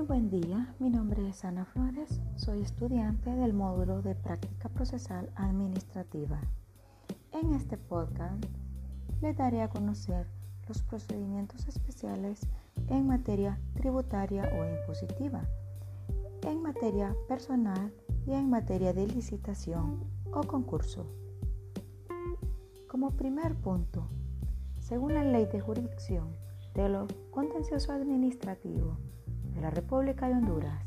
Muy buen día, mi nombre es Ana Flores, soy estudiante del módulo de práctica procesal administrativa. En este podcast le daré a conocer los procedimientos especiales en materia tributaria o impositiva, en materia personal y en materia de licitación o concurso. Como primer punto, según la ley de jurisdicción de lo contencioso administrativo, la República de Honduras,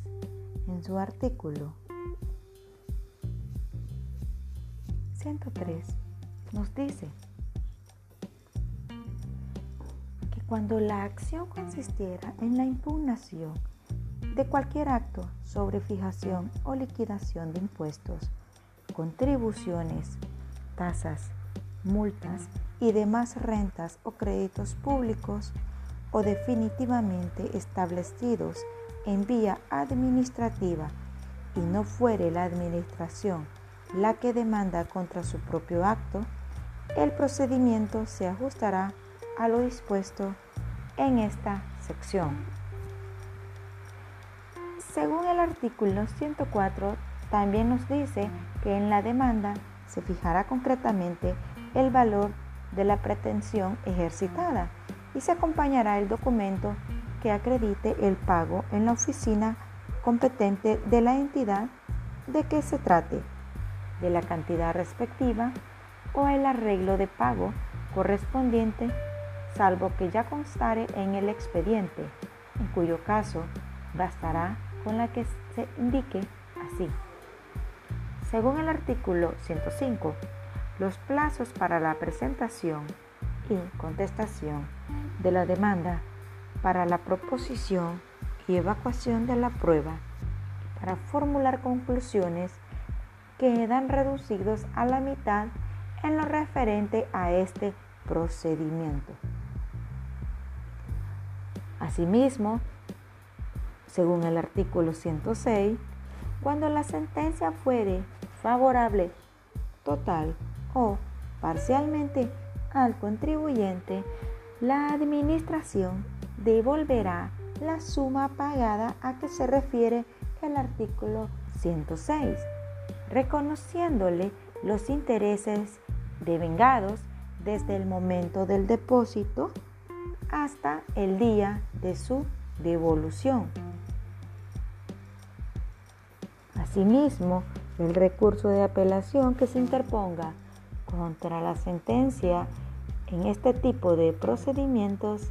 en su artículo 103, nos dice que cuando la acción consistiera en la impugnación de cualquier acto sobre fijación o liquidación de impuestos, contribuciones, tasas, multas y demás rentas o créditos públicos, o definitivamente establecidos en vía administrativa y no fuere la administración la que demanda contra su propio acto, el procedimiento se ajustará a lo dispuesto en esta sección. Según el artículo 104, también nos dice que en la demanda se fijará concretamente el valor de la pretensión ejercitada y se acompañará el documento que acredite el pago en la oficina competente de la entidad de que se trate, de la cantidad respectiva o el arreglo de pago correspondiente, salvo que ya constare en el expediente, en cuyo caso bastará con la que se indique así. Según el artículo 105, los plazos para la presentación y contestación de la demanda para la proposición y evacuación de la prueba para formular conclusiones quedan reducidos a la mitad en lo referente a este procedimiento. Asimismo, según el artículo 106, cuando la sentencia fuere favorable total o parcialmente al contribuyente, la administración devolverá la suma pagada a que se refiere el artículo 106, reconociéndole los intereses devengados desde el momento del depósito hasta el día de su devolución. Asimismo, el recurso de apelación que se interponga contra la sentencia en este tipo de procedimientos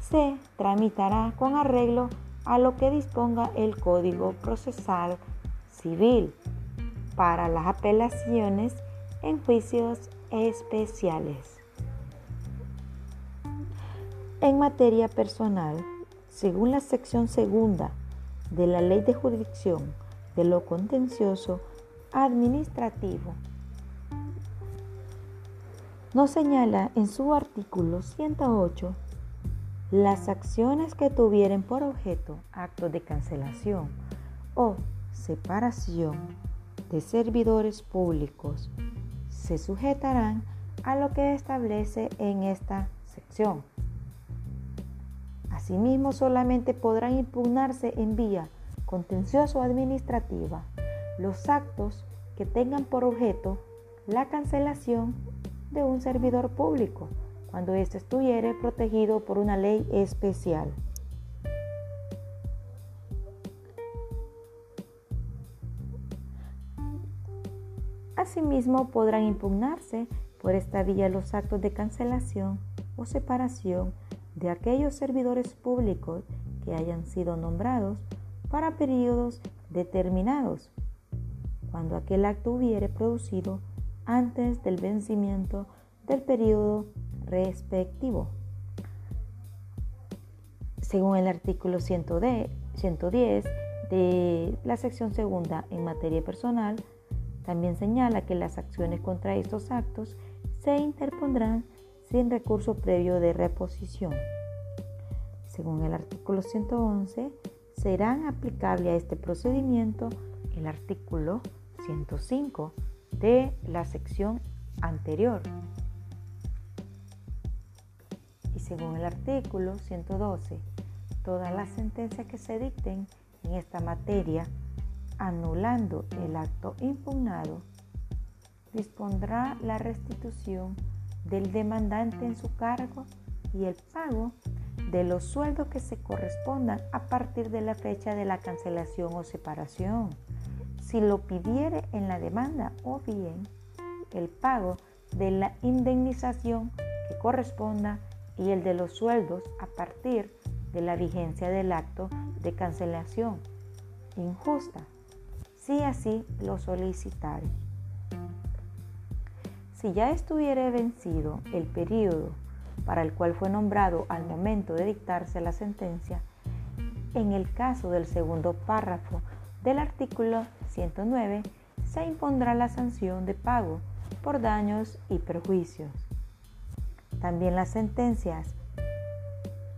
se tramitará con arreglo a lo que disponga el Código Procesal Civil para las apelaciones en juicios especiales. En materia personal, según la sección segunda de la Ley de Jurisdicción de lo Contencioso Administrativo, nos señala en su artículo 108 las acciones que tuvieren por objeto actos de cancelación o separación de servidores públicos se sujetarán a lo que establece en esta sección. Asimismo, solamente podrán impugnarse en vía contencioso administrativa los actos que tengan por objeto la cancelación de un servidor público cuando éste estuviere protegido por una ley especial. Asimismo, podrán impugnarse por esta vía los actos de cancelación o separación de aquellos servidores públicos que hayan sido nombrados para periodos determinados, cuando aquel acto hubiere producido antes del vencimiento del periodo respectivo. Según el artículo 110 de la sección segunda en materia personal, también señala que las acciones contra estos actos se interpondrán sin recurso previo de reposición. Según el artículo 111, serán aplicables a este procedimiento el artículo 105 de la sección anterior. Y según el artículo 112 todas las sentencias que se dicten en esta materia, anulando el acto impugnado, dispondrá la restitución del demandante en su cargo y el pago de los sueldos que se correspondan a partir de la fecha de la cancelación o separación, si lo pidiere en la demanda o bien el pago de la indemnización que corresponda y el de los sueldos a partir de la vigencia del acto de cancelación injusta, si así lo solicitare. Si ya estuviera vencido el periodo para el cual fue nombrado al momento de dictarse la sentencia, en el caso del segundo párrafo del artículo 109, se impondrá la sanción de pago por daños y perjuicios. También las sentencias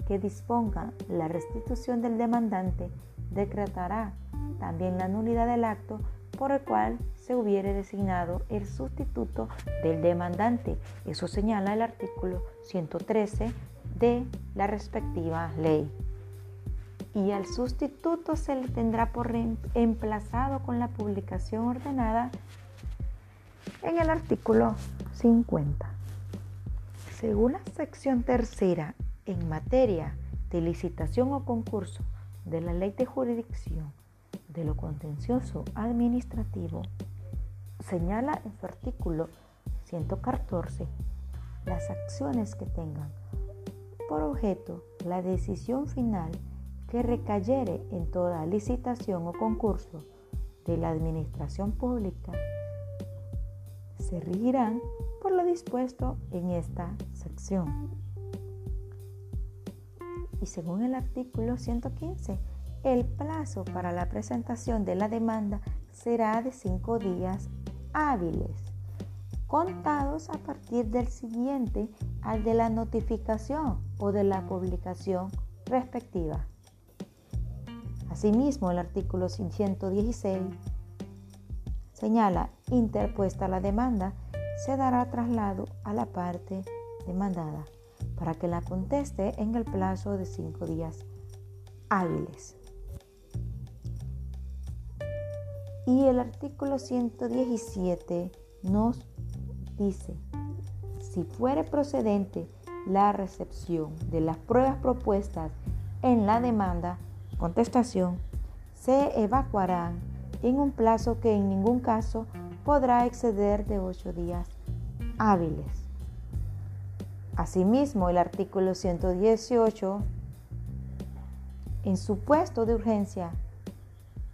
que dispongan la restitución del demandante decretará también la nulidad del acto por el cual se hubiere designado el sustituto del demandante. Eso señala el artículo 113 de la respectiva ley. Y al sustituto se le tendrá por emplazado con la publicación ordenada en el artículo 50. Según la sección tercera en materia de licitación o concurso de la ley de jurisdicción de lo contencioso administrativo, señala en su artículo 114 las acciones que tengan por objeto la decisión final que recayere en toda licitación o concurso de la administración pública se regirán por lo dispuesto en esta sección. Y según el artículo 115, el plazo para la presentación de la demanda será de cinco días hábiles, contados a partir del siguiente al de la notificación o de la publicación respectiva. Asimismo, el artículo 116 señala, interpuesta la demanda, se dará traslado a la parte demandada para que la conteste en el plazo de cinco días hábiles. Y el artículo 117 nos dice, si fuere procedente la recepción de las pruebas propuestas en la demanda, contestación, se evacuarán en un plazo que en ningún caso podrá exceder de ocho días hábiles. Asimismo, el artículo 118, en su puesto de urgencia,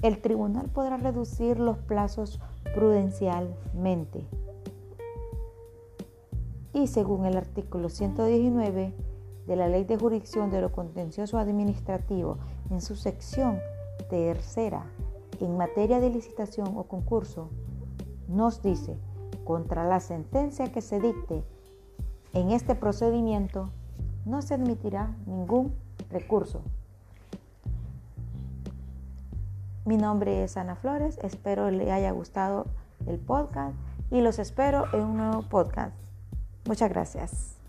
el tribunal podrá reducir los plazos prudencialmente. Y según el artículo 119 de la Ley de Jurisdicción de lo Contencioso Administrativo, en su sección tercera, en materia de licitación o concurso, nos dice, contra la sentencia que se dicte en este procedimiento, no se admitirá ningún recurso. Mi nombre es Ana Flores, espero le haya gustado el podcast y los espero en un nuevo podcast. Muchas gracias.